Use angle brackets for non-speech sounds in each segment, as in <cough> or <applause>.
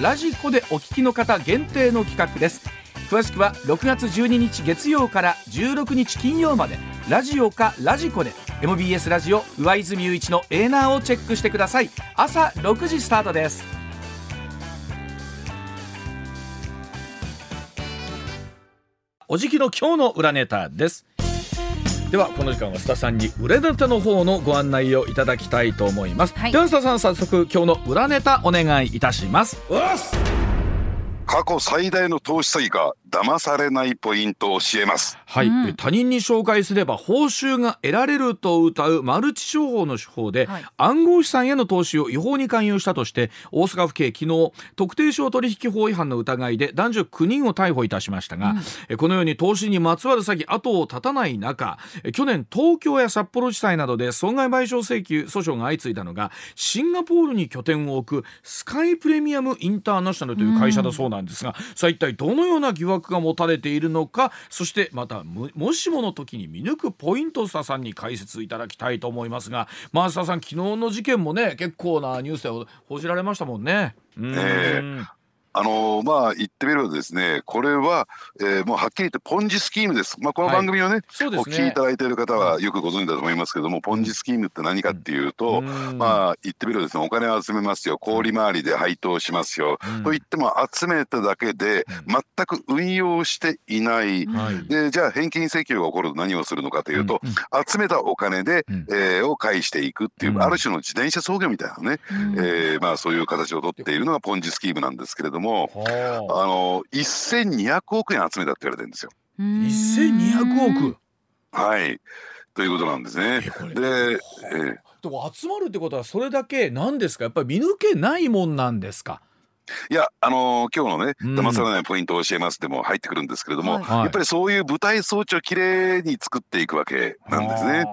ラジコでお聞きの方限定の企画です。詳しくは6月12日月曜から16日金曜まで。ラジオかラジコで。MBS ラジオ上泉雄一のエーナーをチェックしてください。朝6時スタートです。おじきの今日の裏ネタです。ではこの時間は須田さんに裏ネタの方のご案内をいただきたいと思います、はい、では須田さん早速今日の裏ネタお願いいたします。過去最大の投資詐欺が騙されないポイントを教えます。はい、うん、他人に紹介すれば報酬が得られると謳うマルチ商法の手法で、はい、暗号資産への投資を違法に勧誘したとして大阪府警昨日特定商取引法違反の疑いで男女9人を逮捕いたしましたが、うん、このように投資にまつわる詐欺後を絶たない中去年東京や札幌地裁などで損害賠償請求訴訟が相次いだのがシンガポールに拠点を置くスカイプレミアムインターナショナルという会社だそうなんですが、うん、さあ一体どのような疑惑が持たれているのかそしてまたもしもの時に見抜くポイント須田さんに解説いただきたいと思いますが増田さん昨日の事件もね結構なニュースで報じられましたもんね。うん、えーあのまあ言ってみればですねこれは、えー、もうはっきり言ってポンジスキームです、まあ、この番組をね,、はい、ね。お聞きいただいている方はよくご存知だと思いますけども、ポンジスキームって何かっていうと、うん、まあ言ってみればですねお金を集めますよ氷回りで配当しますよ、うん、と言っても集めただけで全く運用していない、うん、でじゃあ返金請求が起こると何をするのかというと、集めたお金で、えー、を返していくっていう、ある種の自転車操業みたいなね、えー、まあそういう形をとっているのがポンジスキームなんですけれども。あ。の1200億円集めたって言われてるんですよ。1200億。はい。ということなんですね。で、え集まるってことはそれだけなんですか？やっぱり見抜けないもんなんですか？いや、あのー、今日のね、騙されないポイントを教えますでも入ってくるんですけれども、はい、やっぱりそういう舞台装置をきれいに作っていくわけなんですね。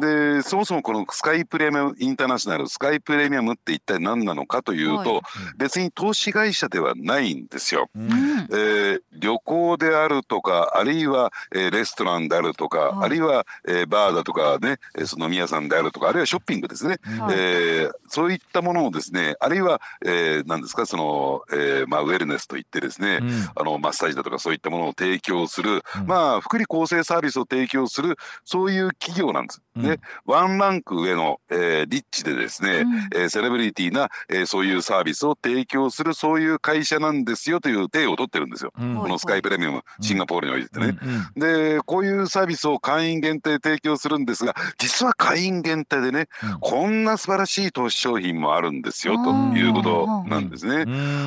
で、そもそもこのスカイプレミアムインターナショナル、スカイプレミアムって一体何なのかというと、はい、別に投資会社ではないんですよ。うん、えー、旅行であるとか、あるいは、えー、レストランであるとか、はい、あるいは、えー、バーだとかね、その飲み屋さんであるとか、あるいはショッピングですね。はい、えー、そういったものをですね、あるいは、えー、何ですか、そのの、えーまあ、ウェルネスといってですね、うん、あのマッサージだとかそういったものを提供する、うん、まあ福利厚生サービスを提供するそういう企業なんです。うん、ね、ワンランク上の、えー、リッチでですね、うん、えー、セレブリティな、えー、そういうサービスを提供するそういう会社なんですよという体を取ってるんですよ、このスカイプレミアム、シンガポールにおいてね。でこういうサービスを会員限定提供するんですが実は会員限定でね、こんな素晴らしい投資商品もあるんですよということなんですね。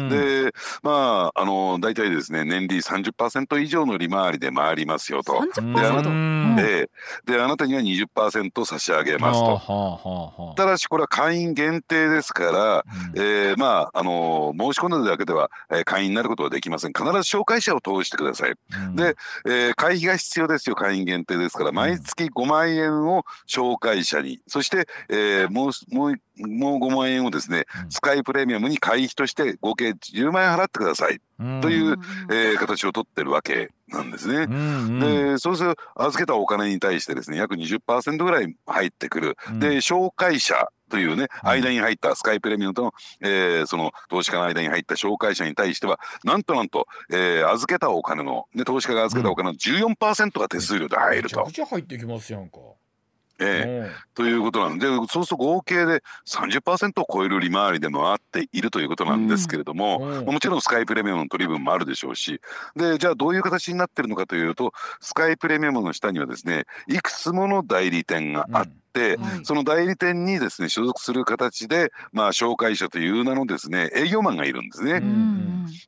でまああの大体ですね年利30%以上の利回りで回りますよと。であなたでであなたには20%差し上げますと。ただしこれは会員限定ですから、うん、えー、まああの申し込んだだけでは、えー、会員になることはできません。必ず紹介者を通してください。うん、で、えー、会費が必要ですよ。会員限定ですから毎月5万円を紹介者に。そして、えー、もうもうもう5万円をですね、スカイプレミアムに会費として合計10万円払ってくださいという、えー、形を取ってるわけなんですね。でそうすると預けたお金に対してですね約20%ぐらい入ってくる。で紹介者というね、間に入ったスカイプレミアムとの、えー、その投資家の間に入った紹介者に対してはなんとなんと、えー、預けたお金の、ね、投資家が預けたお金の14%が手数料で入ると。めちゃくちゃ入ってきますやんか。ええ。ということなんでそうすると合計で30%を超える利回りで回っているということなんですけれども、うん、もちろんスカイプレミアムの取り分もあるでしょうしでじゃあどういう形になってるのかというとスカイプレミアムの下にはですねいくつもの代理店があって、うんはい、その代理店にですね所属する形で、まあ、紹介者という名のですね営業マンがいるんですね。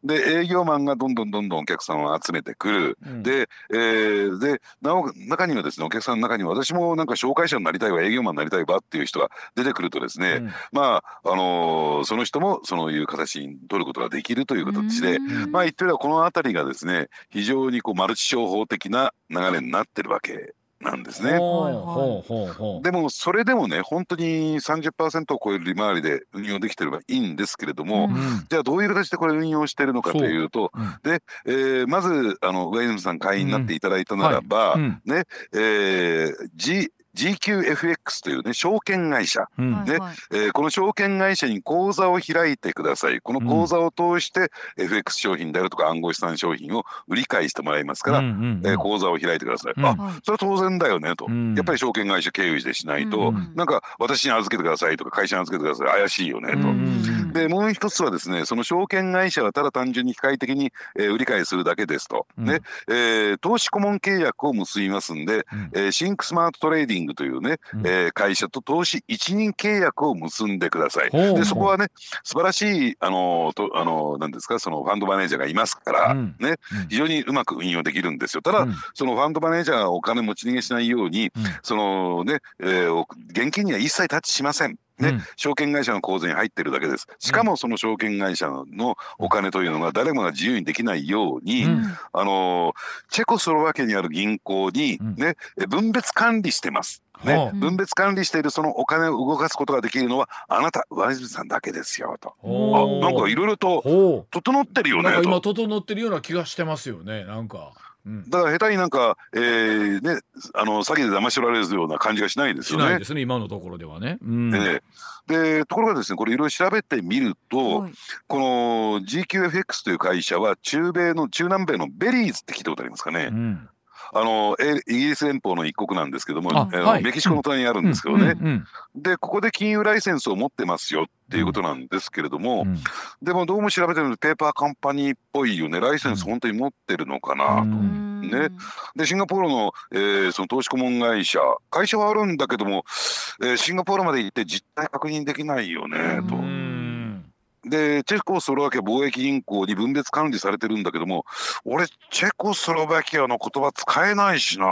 で営業マンがどんどんどんどんお客さんを集めてくる。うん、で,、えー、でなお中にはですねお客さんの中には私もなんか紹介者になりたいわ営業マンになりたいわっていう人が出てくるとですね、うん、まああのー、その人もそういう形に取ることができるという形で、まあ言ってみればこの辺りがですね非常にこうマルチ商法的な流れになってるわけなんですね。でもそれでもね本当に30%を超える利回りで運用できてればいいんですけれども、うん、じゃあどういう形でこれ運用してるのかというと、う。ん、で、えー、まずあの上泉さん会員になっていただいたならば、うん。はい、ね、えー、G GQFX というね証券会社、うん、で、えー、この証券会社に口座を開いてください。この口座を通して FX 商品であるとか暗号資産商品を売り買いしてもらいますから、うんうんうん、えー、口座を開いてください、うん、あそれは当然だよねと、うん、やっぱり証券会社経由してしないと、うん、なんか私に預けてくださいとか会社に預けてください怪しいよねと、うんうん、でもう一つはですねその証券会社はただ単純に機械的に、えー、売り買いするだけですと、ねえー、投資顧問契約を結びますんで、えー、 Think Smart Trading というね、えー、会社と投資一任契約を結んでください。でそこはね素晴らしいあのとあのなんですかそのファンドマネージャーがいますから、うん、ね非常にうまく運用できるんですよ。ただ、うん、そのファンドマネージャーがお金持ち逃げしないように、うん、そのね、えー、現金には一切タッチしません。ね、うん、証券会社の口座に入ってるだけです。しかもその証券会社のお金というのが誰もが自由にできないように、うん、あのチェコスロバキアにある銀行にね、うん、分別管理してます。ね、分別管理しているそのお金を動かすことができるのはあなた上泉さんだけですよと。あなんかいろいろと整ってるよねと今整ってるような気がしてますよねなんか。だから下手になんか、えーね、あの詐欺で騙し取られるような感じがしないですよね。しないですね今のところではね。うん、でところがですねこれいろいろ調べてみると、はい、この GQFX という会社は中米の中南米のベリーズって聞いたことありますかね。うんあのイギリス連邦の一国なんですけども、はい、メキシコの隣にあるんですけどね、でここで金融ライセンスを持ってますよっていうことなんですけれども、うん、でもどうも調べてるとペーパーカンパニーっぽいよねライセンス本当に持ってるのかなと。ね、でシンガポールの,、えー、その投資顧問会社会社はあるんだけども、えー、シンガポールまで行って実態確認できないよねと。でチェコスロバキア貿易銀行に分別管理されてるんだけども俺チェコスロバキアの言葉使えないしな。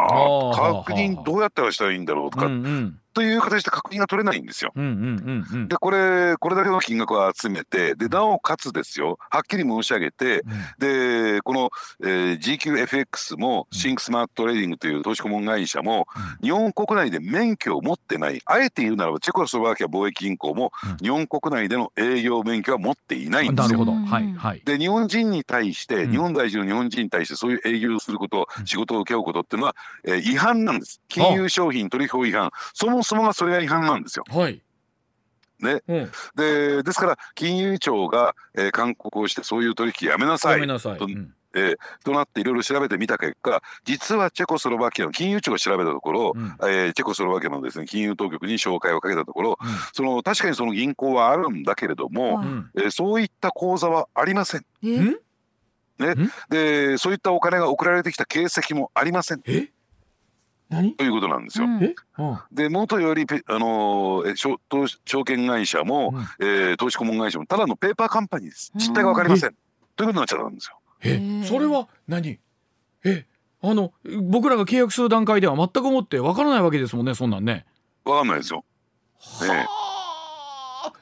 確認どうやったらしたらいいんだろうとか、うんうんという形で確認が取れないんですよ。でこれこれだけの金額を集めてでなおかつですよ。はっきり申し上げて、うん、でこの、えー、GQFX もシンクスマートトレーディングという投資顧問会社も、うん、日本国内で免許を持ってないあえて言うならばチェコスロバキア貿易銀行も、うん、日本国内での営業免許は持っていないんですよ。はいはい、で日本人に対して、日本在住の日本人に対してそういう営業をすること、仕事を請け負うことっていうのは、えー、違反なんです。金融商品取引法違反。そもそもがそれが違反なんですよ。はい。ね、うん、でですから金融庁が、えー、勧告をしてそういう取引やめなさいやめなさい、うん、えー、となっていろいろ調べてみた結果実はチェコスロバキアの金融庁が調べたところ、うん、えー、チェコスロバキアのです、ね、金融当局に紹介をかけたところ、うん、その確かにその銀行はあるんだけれども、うん、えー、そういった口座はありません。ね、でそういったお金が送られてきた形跡もありません。え？ということなんですよ。うん、で元よりあの証証券会社も、うん、えー、投資顧問会社もただのペーパーカンパニーです。実態が分かりません、ということになっちゃったんですよ。え？それは何？え？あの僕らが契約する段階では全く思って分からないわけですもんねそんなんね。分かんないですよ。ね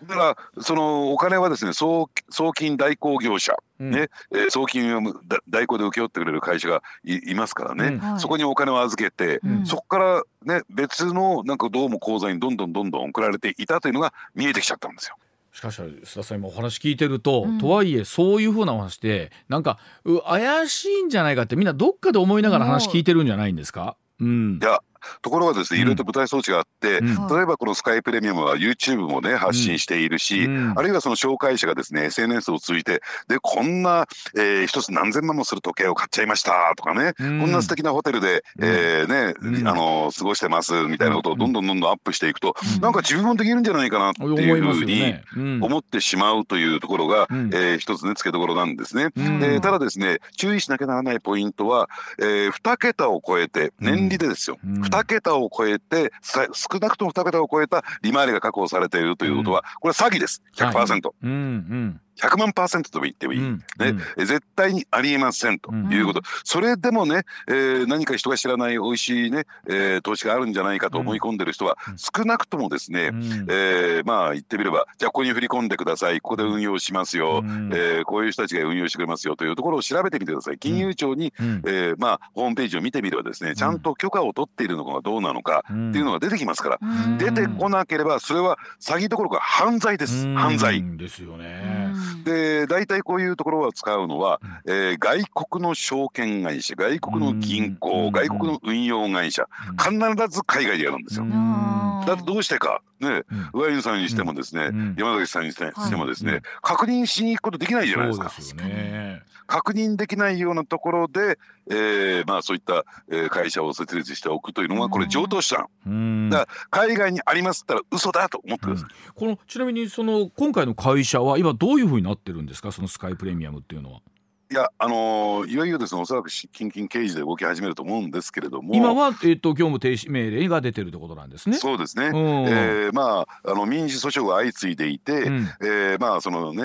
だからそのお金はですね送送金代行業者、うん、ねえー、送金を代行で請け負ってくれる会社がいますからね、うん、そこにお金を預けて、うん、そこからね別のなんかどうも口座にどんどんどんどん送られていたというのが見えてきちゃったんですよ。しかし須田さん今お話聞いてると、うん、とはいえそういうふうなお話でなんか怪しいんじゃないかってみんなどっかで思いながら話聞いてるんじゃないんですか、うん、いやところがですねいろいろと舞台装置があって、うん、例えばこのスカイプレミアムは YouTube もね発信しているし、うん、あるいはその紹介者がですね SNS を通じてでこんな、えー、一つ何千万もする時計を買っちゃいましたとかね、うん、こんな素敵なホテルで、えー、ね、あの過ごしてますみたいなことをどんどんどんどんアップしていくと、うん、なんか自分もできるんじゃないかなっていうふうに思ってしまうというところが、うん、えー、一つね付けどころなんですね。でただですね注意しなきゃならないポイントは、えー、2桁を超えて年利でですよ、うん、2桁を超えて少なくとも2桁を超えた利回りが確保されているということは、これは詐欺です。100%。はい。うんうん100万パーセントと言ってもいい、うん、ね、うん、絶対にありえませんということ、うん、それでもね、えー、何か人が知らない美味しいね、えー、投資があるんじゃないかと思い込んでる人は、少なくともですね、うん、えー、まあ言ってみればじゃあここに振り込んでください。ここで運用しますよ、うん、えー、こういう人たちが運用してくれますよというところを調べてみてください。金融庁に、うん、えー、まあ、ホームページを見てみればですねちゃんと許可を取っているのかどうなのかっていうのが出てきますから、出てこなければそれは詐欺どころか犯罪です、犯罪。ですよね。で大体こういうところを使うのは、えー、外国の証券会社外国の銀行外国の運用会社必ず海外でやるんですよ。だってどうしてか。ね、上泉さんにしてもですね、山崎さんにしてもですね、確認しに行くことできないじゃないですか。確認できないようなところで、えー、まあそういった、えー、会社を設立しておくというのはこれ上等資産。だから海外にありますったら嘘だと思ってください。このちなみにその今回の会社は今どういうふうになってるんですか？そのスカイプレミアムっていうのは。いや、あのー、いよいよですね、おそらく近々刑事で動き始めると思うんですけれども。今は、えっ、ー、と、業務停止命令が出てるってことなんですね。そうですね。えー、まあ、あの民事訴訟が相次いでいて、うん、えー、まあ、そのね、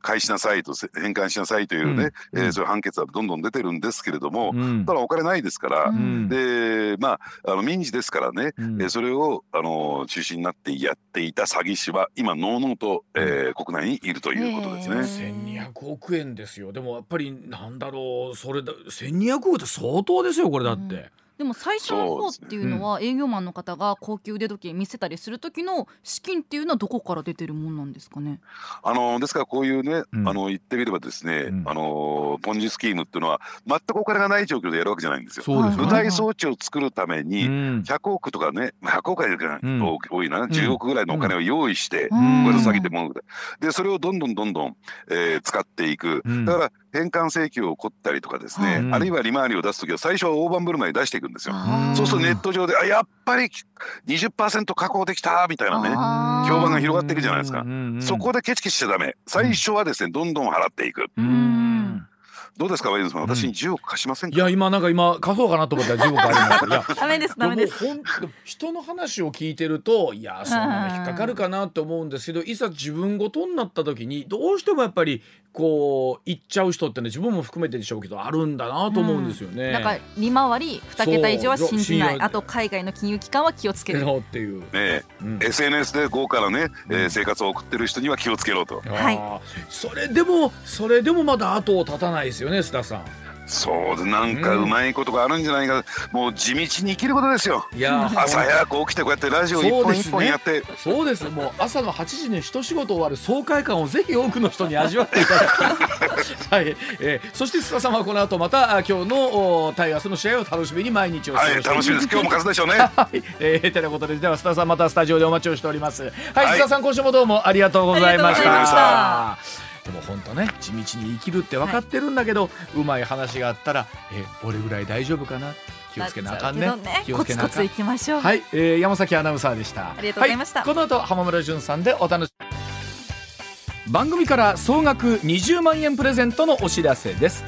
返しなさいと返還しなさいというね、うん、えー、そういう判決はどんどん出てるんですけれども、うん、ただお金ないですから、うん、でまああの民事ですからね、うん、えー、それをあの中心になってやっていた詐欺師は今のうのうと、えー、国内にいるということですね。1200億円ですよ。でもやっぱりなんだろうそれだ1200億って相当ですよこれだって。でも最初の方っていうのは営業マンの方が高級腕時計見せたりする時の資金っていうのはどこから出てるもんなんですかね？あのですからこういうね、うん、あの言ってみればですね、うん、あのポンジスキームっていうのは全くお金がない状況でやるわけじゃないんですよ。舞台装置を作るために100億とかね100億はいるかな、うん、多いな10億ぐらいのお金を用意して、これ詐欺ってもでそれをどんどんどんどん、えー、使っていく。だから返還請求を起こったりとかですね、あるいは利回りを出す時は最初は大盤振る舞い出していくんですよ。そうするとネット上であやっぱり20%確保できたみたいなね評判が広がっていくじゃないですか。そこでケチケチしちゃダメ。最初はですねどんどん払っていく。どうですか、ワイズさん、私に10億貸しませんいや、今なんか今貸そうかなと思ったら10億ありますいや、<laughs> ダメです、ダメです。人の話を聞いてると、いや、そんなの引っかかるかなと思うんですけど、いざ自分ごとになった時に、どうしてもやっぱり。こう言っちゃう人ってね自分も含めてでしょうけどあるんだなと思うんですよね、うん、だから利回り2桁以上は信じない。あと海外の金融機関は気をつける。っていう、ねうん、SNS で豪華なね、うん、えー、生活を送ってる人には気をつけろと、はい、それでもそれでもまだ後を絶たないですよね須田さん。そうなんかうまいことがあるんじゃないか、うん、もう地道に生きることですよ。いや朝早く起きてこうやってラジオ一本一本やって。そうです、ね,、もう朝の8時に一仕事終わる爽快感をぜひ多くの人に味わっていただき <laughs> はい、えー、そして須田さんはこの後また今日のタイガースの試合を楽しみに毎日を過ごしてはい楽しみです。今日も勝つでしょうね。<laughs> はい、えー、ということででは須田さんまたスタジオでお待ちをしております。はい、はい、須田さん今週もどうもありがとうございましたでも本当ね地道に生きるって分かってるんだけど、はい、うまい話があったらえ俺ぐらい大丈夫かな？気をつけなあかんね。ね気をつけなあかん。いきましょう。はい、えー、山崎アナウンサーでした。ありがとうございました。はい、この後浜村淳さんでお楽しみ。番組から総額20万円プレゼントのお知らせです。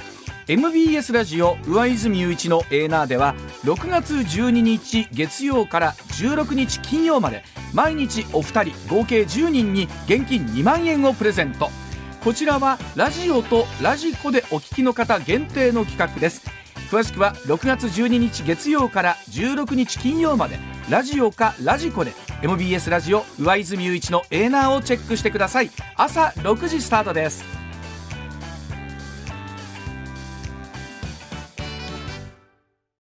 MBS ラジオ上泉雄一のエーナーでは6月12日月曜から16日金曜まで毎日お二人合計10人に現金2万円をプレゼントこちらはラジオとラジコでお聞きの方限定の企画です。詳しくは6月12日月曜から16日金曜まで。ラジオかラジコで。MBS ラジオ上泉雄一のエーナーをチェックしてください。朝6時スタートです。